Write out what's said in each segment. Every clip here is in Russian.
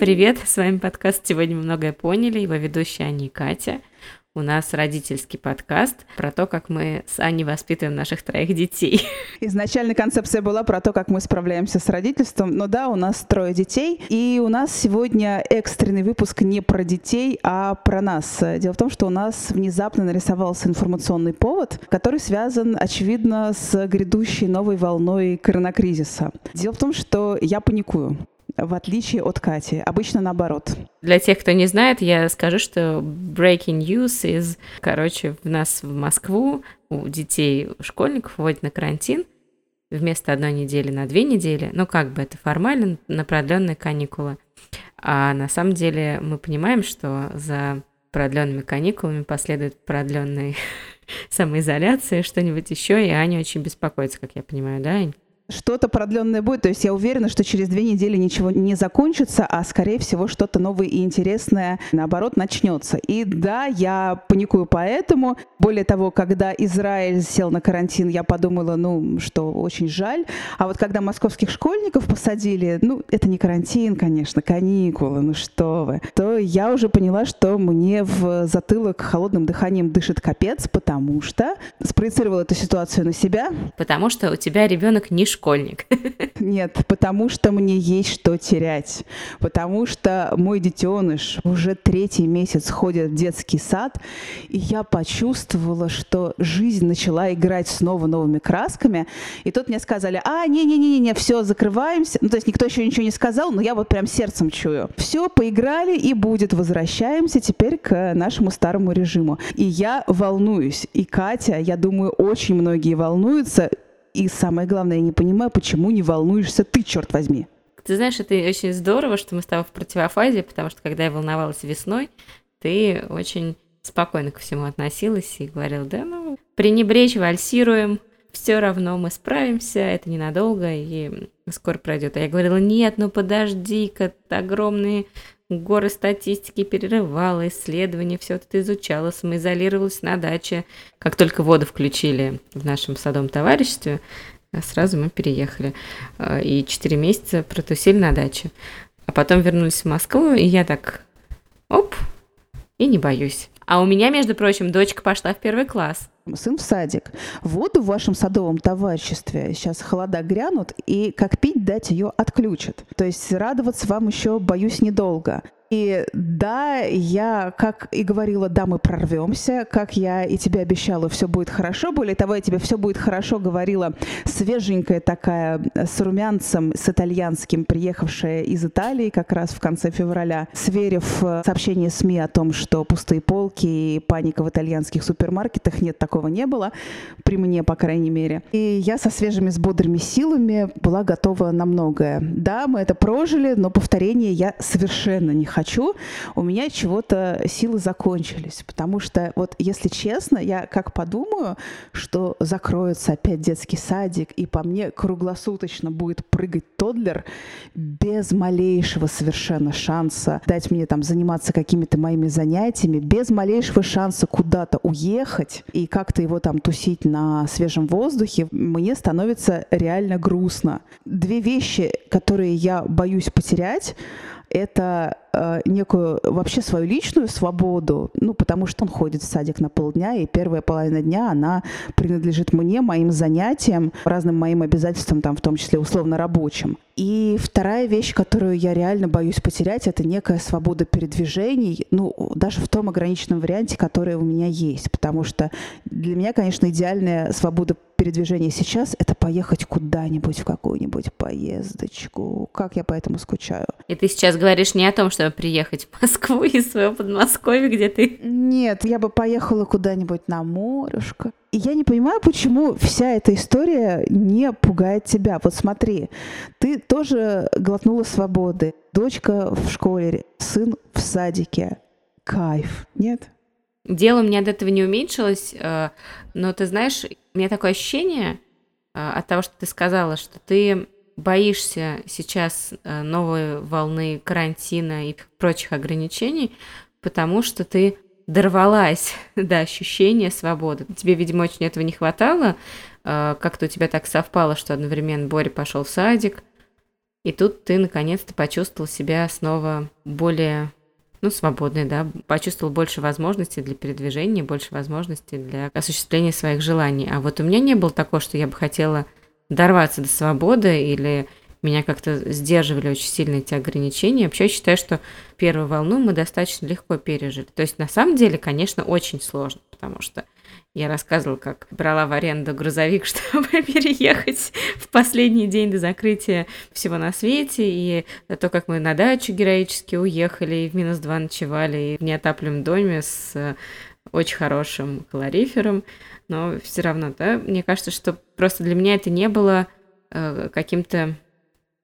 привет! С вами подкаст «Сегодня многое поняли», его ведущая Аня и Катя. У нас родительский подкаст про то, как мы с Аней воспитываем наших троих детей. Изначально концепция была про то, как мы справляемся с родительством. Но да, у нас трое детей. И у нас сегодня экстренный выпуск не про детей, а про нас. Дело в том, что у нас внезапно нарисовался информационный повод, который связан, очевидно, с грядущей новой волной коронакризиса. Дело в том, что я паникую в отличие от Кати. Обычно наоборот. Для тех, кто не знает, я скажу, что breaking news из, короче, в нас в Москву у детей, у школьников вводят на карантин вместо одной недели на две недели. Ну, как бы это формально, на продленные каникулы. А на самом деле мы понимаем, что за продленными каникулами последует продленная самоизоляция, что-нибудь еще, и Аня очень беспокоится, как я понимаю, да, Ань? Что-то продленное будет. То есть я уверена, что через две недели ничего не закончится, а скорее всего что-то новое и интересное наоборот начнется. И да, я паникую поэтому. Более того, когда Израиль сел на карантин, я подумала, ну, что очень жаль. А вот когда московских школьников посадили, ну, это не карантин, конечно, каникулы, ну что вы, то я уже поняла, что мне в затылок холодным дыханием дышит капец, потому что спроецировала эту ситуацию на себя. Потому что у тебя ребенок не школьник. Нет, потому что мне есть что терять. Потому что мой детеныш уже третий месяц ходит в детский сад, и я почувствовала, что жизнь начала играть снова новыми красками. И тут мне сказали, а, не-не-не-не, все, закрываемся. Ну, то есть никто еще ничего не сказал, но я вот прям сердцем чую. Все, поиграли и будет. Возвращаемся теперь к нашему старому режиму. И я волнуюсь. И Катя, я думаю, очень многие волнуются. И самое главное, я не понимаю, почему не волнуешься ты, черт возьми. Ты знаешь, это очень здорово, что мы с тобой в противофазе, потому что когда я волновалась весной, ты очень спокойно ко всему относилась и говорил, да, ну, пренебречь, вальсируем, все равно мы справимся, это ненадолго и скоро пройдет. А я говорила, нет, ну подожди-ка, огромные горы статистики перерывала, исследования, все это изучала, самоизолировалась на даче. Как только воду включили в нашем садом товариществе, сразу мы переехали. Э, и четыре месяца протусили на даче. А потом вернулись в Москву, и я так, оп, и не боюсь. А у меня, между прочим, дочка пошла в первый класс. Сын в садик. Воду в вашем садовом товариществе сейчас холода грянут, и как пить дать ее отключат. То есть радоваться вам еще, боюсь, недолго. И да, я, как и говорила, да, мы прорвемся, как я и тебе обещала, все будет хорошо. Более того, я тебе все будет хорошо говорила свеженькая такая, с румянцем, с итальянским, приехавшая из Италии как раз в конце февраля, сверив э, сообщение СМИ о том, что пустые полки и паника в итальянских супермаркетах, нет, такого не было, при мне, по крайней мере. И я со свежими, с бодрыми силами была готова на многое. Да, мы это прожили, но повторения я совершенно не хочу хочу, у меня чего-то силы закончились. Потому что, вот если честно, я как подумаю, что закроется опять детский садик, и по мне круглосуточно будет прыгать тодлер без малейшего совершенно шанса дать мне там заниматься какими-то моими занятиями, без малейшего шанса куда-то уехать и как-то его там тусить на свежем воздухе, мне становится реально грустно. Две вещи, которые я боюсь потерять, это э, некую вообще свою личную свободу, ну, потому что он ходит в садик на полдня, и первая половина дня она принадлежит мне, моим занятиям, разным моим обязательствам, там, в том числе условно рабочим. И вторая вещь, которую я реально боюсь потерять, это некая свобода передвижений, ну, даже в том ограниченном варианте, который у меня есть, потому что для меня, конечно, идеальная свобода передвижения сейчас — это поехать куда-нибудь в какую-нибудь поездочку. Как я поэтому скучаю. И ты сейчас говоришь не о том, чтобы приехать в Москву из своего Подмосковья, где ты... Нет, я бы поехала куда-нибудь на морешко. И я не понимаю, почему вся эта история не пугает тебя. Вот смотри, ты тоже глотнула свободы. Дочка в школе, сын в садике. Кайф, нет? Дело у меня от этого не уменьшилось, э, но ты знаешь, у меня такое ощущение э, от того, что ты сказала, что ты боишься сейчас э, новой волны карантина и прочих ограничений, потому что ты дорвалась до ощущения свободы. Тебе, видимо, очень этого не хватало. Как-то у тебя так совпало, что одновременно Боря пошел в садик, И тут ты наконец-то почувствовал себя снова более ну, свободный, да, почувствовал больше возможностей для передвижения, больше возможностей для осуществления своих желаний. А вот у меня не было такого, что я бы хотела дорваться до свободы или меня как-то сдерживали очень сильно эти ограничения. Вообще я считаю, что первую волну мы достаточно легко пережили. То есть на самом деле, конечно, очень сложно, потому что я рассказывала, как брала в аренду грузовик, чтобы переехать в последний день до закрытия всего на свете, и то, как мы на дачу героически уехали, и в минус два ночевали, и в неотапливаемом доме с э, очень хорошим калорифером, но все равно, да, мне кажется, что просто для меня это не было э, каким-то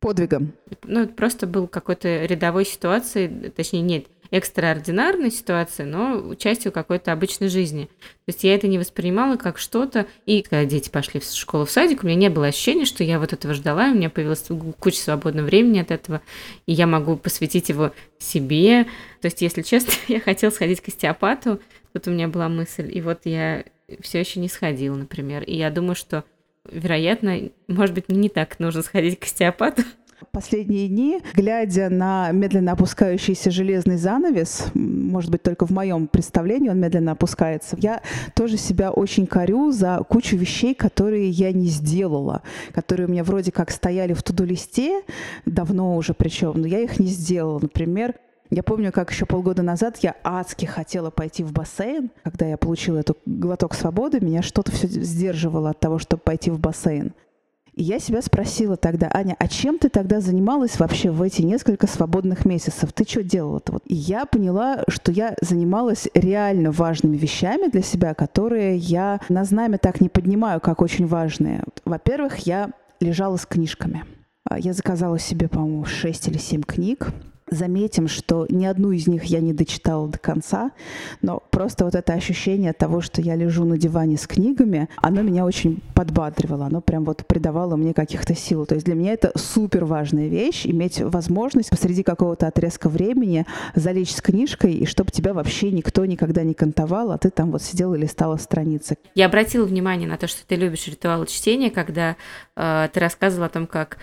подвигом. Ну, это просто был какой-то рядовой ситуацией, точнее, нет, экстраординарной ситуации, но частью какой-то обычной жизни. То есть я это не воспринимала как что-то. И когда дети пошли в школу, в садик, у меня не было ощущения, что я вот этого ждала, у меня появилась куча свободного времени от этого, и я могу посвятить его себе. То есть, если честно, я хотела сходить к остеопату, тут у меня была мысль, и вот я все еще не сходила, например. И я думаю, что вероятно, может быть, мне не так нужно сходить к остеопату, Последние дни, глядя на медленно опускающийся железный занавес, может быть, только в моем представлении он медленно опускается, я тоже себя очень корю за кучу вещей, которые я не сделала, которые у меня вроде как стояли в туду-листе, давно уже причем, но я их не сделала. Например, я помню, как еще полгода назад я адски хотела пойти в бассейн. Когда я получила эту глоток свободы, меня что-то все сдерживало от того, чтобы пойти в бассейн. И я себя спросила тогда, Аня, а чем ты тогда занималась вообще в эти несколько свободных месяцев? Ты что делала-то? И я поняла, что я занималась реально важными вещами для себя, которые я на знамя так не поднимаю, как очень важные. Во-первых, я лежала с книжками. А, я заказала себе, по-моему, 6 или 7 книг заметим, что ни одну из них я не дочитала до конца, но просто вот это ощущение того, что я лежу на диване с книгами, оно меня очень подбадривало, оно прям вот придавало мне каких-то сил. То есть для меня это супер важная вещь, иметь возможность посреди какого-то отрезка времени залечь с книжкой, и чтобы тебя вообще никто никогда не кантовал, а ты там вот сидела и листала страницы. Я обратила внимание на то, что ты любишь ритуалы чтения, когда э, ты рассказывала о том, как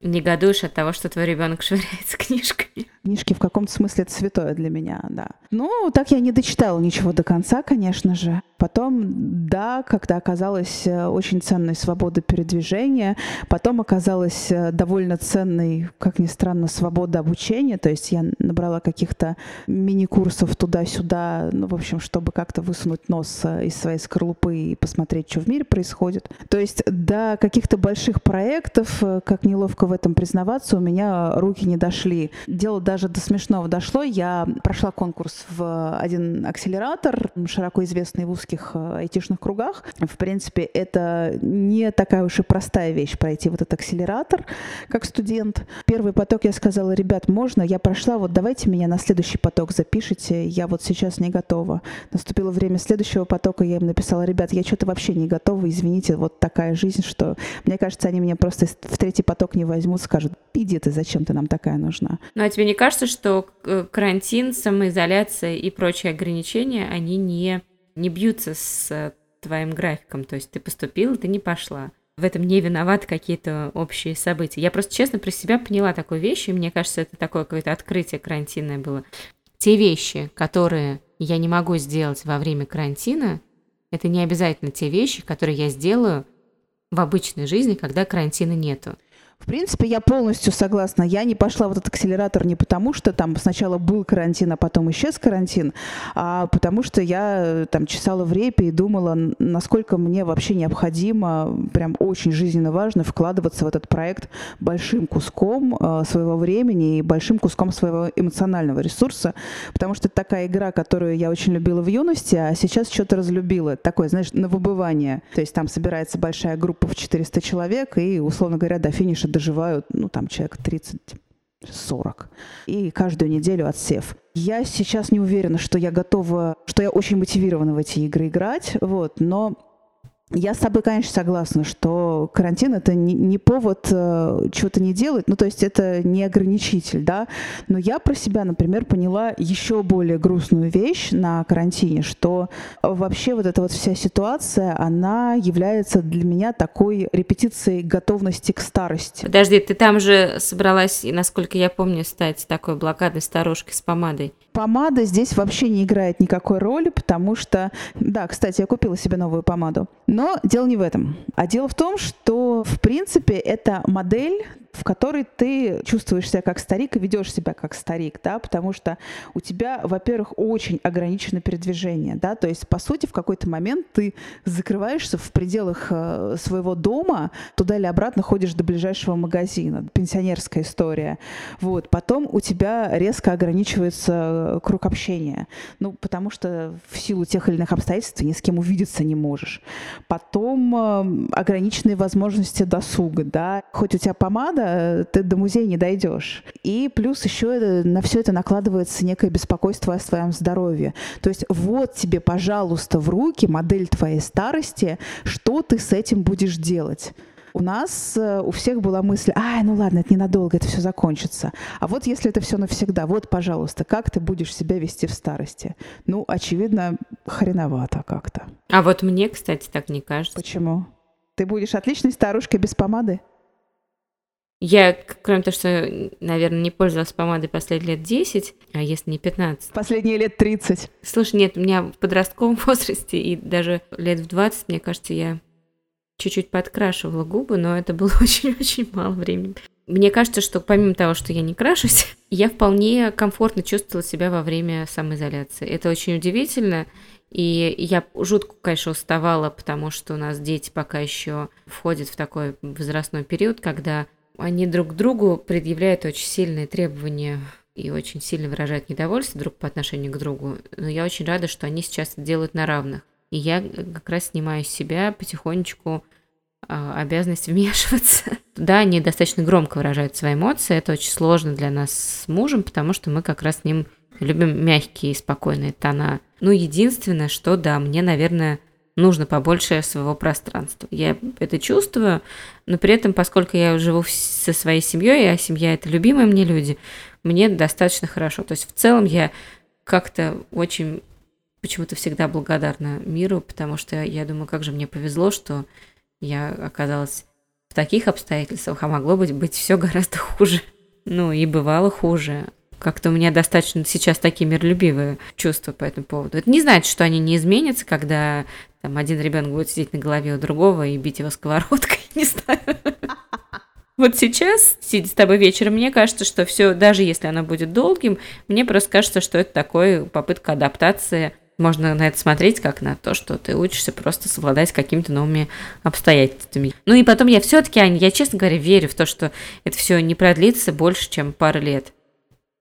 негодуешь от того, что твой ребенок швыряется книжками. Книжки в каком-то смысле это святое для меня, да. Ну, так я не дочитала ничего до конца, конечно же. Потом, да, когда оказалась э, очень ценной свобода передвижения, потом оказалась э, довольно ценной, как ни странно, свобода обучения, то есть я набрала каких-то мини-курсов туда-сюда, ну, в общем, чтобы как-то высунуть нос э, из своей скорлупы и посмотреть, что в мире происходит. То есть до каких-то больших проектов, как неловко в этом признаваться, у меня руки не дошли. Дело даже до смешного дошло. Я прошла конкурс в один акселератор, широко известный в узких э, айтишных кругах. В принципе, это не такая уж и простая вещь пройти вот этот акселератор, как студент. Первый поток я сказала, ребят, можно, я прошла, вот давайте меня на следующий поток запишите, я вот сейчас не готова. Наступило время следующего потока, я им написала, ребят, я что-то вообще не готова, извините, вот такая жизнь, что мне кажется, они меня просто в третий поток не возьмут, скажут, иди ты, зачем ты нам такая нужна. Ну а тебе не кажется, что карантин, самоизоляция и прочие ограничения, они не, не бьются с э, твоим графиком? То есть ты поступила, ты не пошла. В этом не виноваты какие-то общие события. Я просто честно про себя поняла такую вещь, и мне кажется, это такое какое-то открытие карантинное было. Те вещи, которые я не могу сделать во время карантина, это не обязательно те вещи, которые я сделаю в обычной жизни, когда карантина нету. В принципе, я полностью согласна. Я не пошла в этот акселератор не потому, что там сначала был карантин, а потом исчез карантин, а потому что я э, там чесала в репе и думала, насколько мне вообще необходимо, прям очень жизненно важно вкладываться в этот проект большим куском э, своего времени и большим куском своего эмоционального ресурса, потому что это такая игра, которую я очень любила в юности, а сейчас что-то разлюбила. Такое, знаешь, на выбывание. То есть там собирается большая группа в 400 человек, и, условно говоря, до финиша доживают, ну, там, человек 30 40. И каждую неделю отсев. Я сейчас не уверена, что я готова, что я очень мотивирована в эти игры играть, вот, но Я с тобой, конечно, согласна, что карантин это не, не повод э, чего-то не делать, ну то есть это не ограничитель, да. Но я про себя, например, поняла еще более грустную вещь на карантине, что вообще вот эта вот вся ситуация, она является для меня такой репетицией готовности к старости. Подожди, ты там же собралась, насколько я помню, стать такой блокадной старушкой с помадой. Помада здесь вообще не играет никакой роли, потому что, да, кстати, я купила себе новую помаду. Но дело не в этом. А дело в том, что, в принципе, это модель в которой ты чувствуешь себя как старик и ведешь себя как старик, да, потому что у тебя, во-первых, очень ограничено передвижение, да, то есть, по сути, в какой-то момент ты закрываешься в пределах э, своего дома, туда или обратно ходишь до ближайшего магазина, пенсионерская история, вот, потом у тебя резко ограничивается круг общения, ну, потому что в силу тех или иных обстоятельств ни с кем увидеться не можешь, потом э, ограниченные возможности досуга, да, хоть у тебя помада, надо, ты до музея не дойдешь. И плюс еще на все это накладывается некое беспокойство о своем здоровье. То есть вот тебе, пожалуйста, в руки модель твоей старости, что ты с этим будешь делать. У нас э, у всех была мысль, ай, ну ладно, это ненадолго, это все закончится. А вот если это все навсегда, вот, пожалуйста, как ты будешь себя вести в старости? Ну, очевидно, хреновато как-то. А вот мне, кстати, так не кажется. Почему? Ты будешь отличной старушкой без помады? Я, кроме того, что, наверное, не пользовалась помадой последние лет 10, а если не 15. Последние лет 30. Слушай, нет, у меня в подростковом возрасте и даже лет в 20, мне кажется, я чуть-чуть подкрашивала губы, но это было очень-очень мало времени. Мне кажется, что помимо того, что я не крашусь, я вполне комфортно чувствовала себя во время самоизоляции. Это очень удивительно. И я жутко, конечно, уставала, потому что у нас дети пока еще входят в такой возрастной период, когда они друг другу предъявляют очень сильные требования и очень сильно выражают недовольство друг по отношению к другу. Но я очень рада, что они сейчас это делают на равных. И я как раз снимаю с себя потихонечку а, обязанность вмешиваться. Да, они достаточно громко выражают свои эмоции. Это очень сложно для нас с мужем, потому что мы как раз с ним любим мягкие и спокойные тона. Ну, единственное, что, да, мне, наверное, нужно побольше своего пространства. Я это чувствую, но при этом, поскольку я живу со своей семьей, а семья это любимые мне люди, мне достаточно хорошо. То есть в целом я как-то очень почему-то всегда благодарна миру, потому что я думаю, как же мне повезло, что я оказалась в таких обстоятельствах, а могло быть, быть все гораздо хуже. Ну и бывало хуже. Как-то у меня достаточно сейчас такие миролюбивые чувства по этому поводу. Это не значит, что они не изменятся, когда там один ребенок будет сидеть на голове у другого и бить его сковородкой, не знаю. Вот сейчас, сидя с тобой вечером, мне кажется, что все, даже если оно будет долгим, мне просто кажется, что это такой попытка адаптации. Можно на это смотреть как на то, что ты учишься просто совладать с какими-то новыми обстоятельствами. Ну и потом я все-таки, Аня, я, честно говоря, верю в то, что это все не продлится больше, чем пару лет.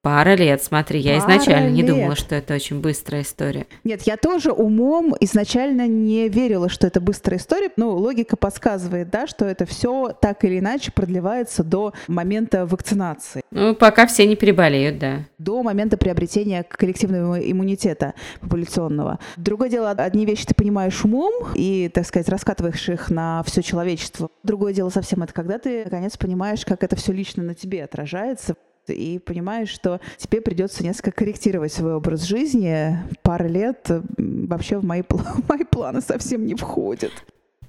Пара лет, смотри, я Пара изначально лет. не думала, что это очень быстрая история. Нет, я тоже умом изначально не верила, что это быстрая история. Ну, логика подсказывает, да, что это все так или иначе продлевается до момента вакцинации. Ну, пока все не переболеют, да. До момента приобретения коллективного иммунитета популяционного. Другое дело, одни вещи ты понимаешь умом и, так сказать, раскатываешь их на все человечество. Другое дело совсем это, когда ты, наконец, понимаешь, как это все лично на тебе отражается и понимаешь, что тебе придется несколько корректировать свой образ жизни. Пара лет вообще в мои, мои планы совсем не входит.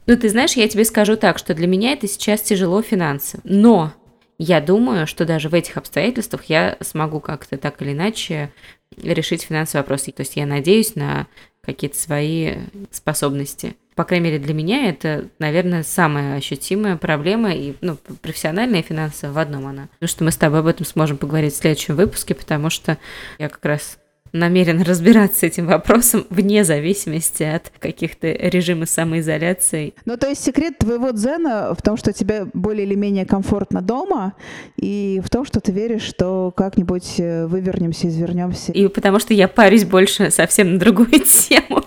Ну, ты знаешь, я тебе скажу так, что для меня это сейчас тяжело финансово. Но я думаю, что даже в этих обстоятельствах я смогу как-то так или иначе решить финансовые вопросы. То есть я надеюсь на какие-то свои способности по крайней мере, для меня это, наверное, самая ощутимая проблема, и, ну, профессиональная и финансовая в одном она. Потому что мы с тобой об этом сможем поговорить в следующем выпуске, потому что я как раз намерен разбираться с этим вопросом вне зависимости от каких-то режимов самоизоляции. Ну, то есть секрет твоего дзена в том, что тебе более или менее комфортно дома, и в том, что ты веришь, что как-нибудь э, вывернемся, извернемся. И потому что я парюсь больше совсем на другую тему.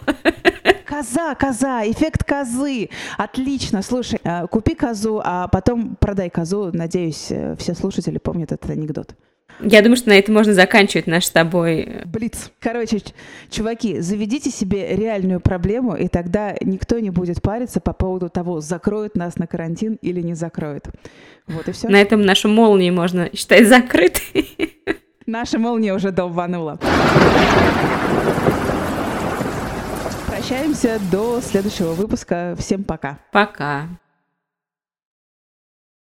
Коза, коза, эффект козы. Отлично, слушай, э, купи козу, а потом продай козу. Надеюсь, э, все слушатели помнят этот анекдот. Я думаю, что на этом можно заканчивать наш с тобой... Э, Блиц. Короче, чуваки, заведите себе реальную проблему, и тогда никто не будет париться по поводу того, закроют нас на карантин или не закроют. Вот и все. На этом нашу молнию можно считать закрытой. Наша молния уже долбанула. Прощаемся до следующего выпуска. Всем пока. Пока.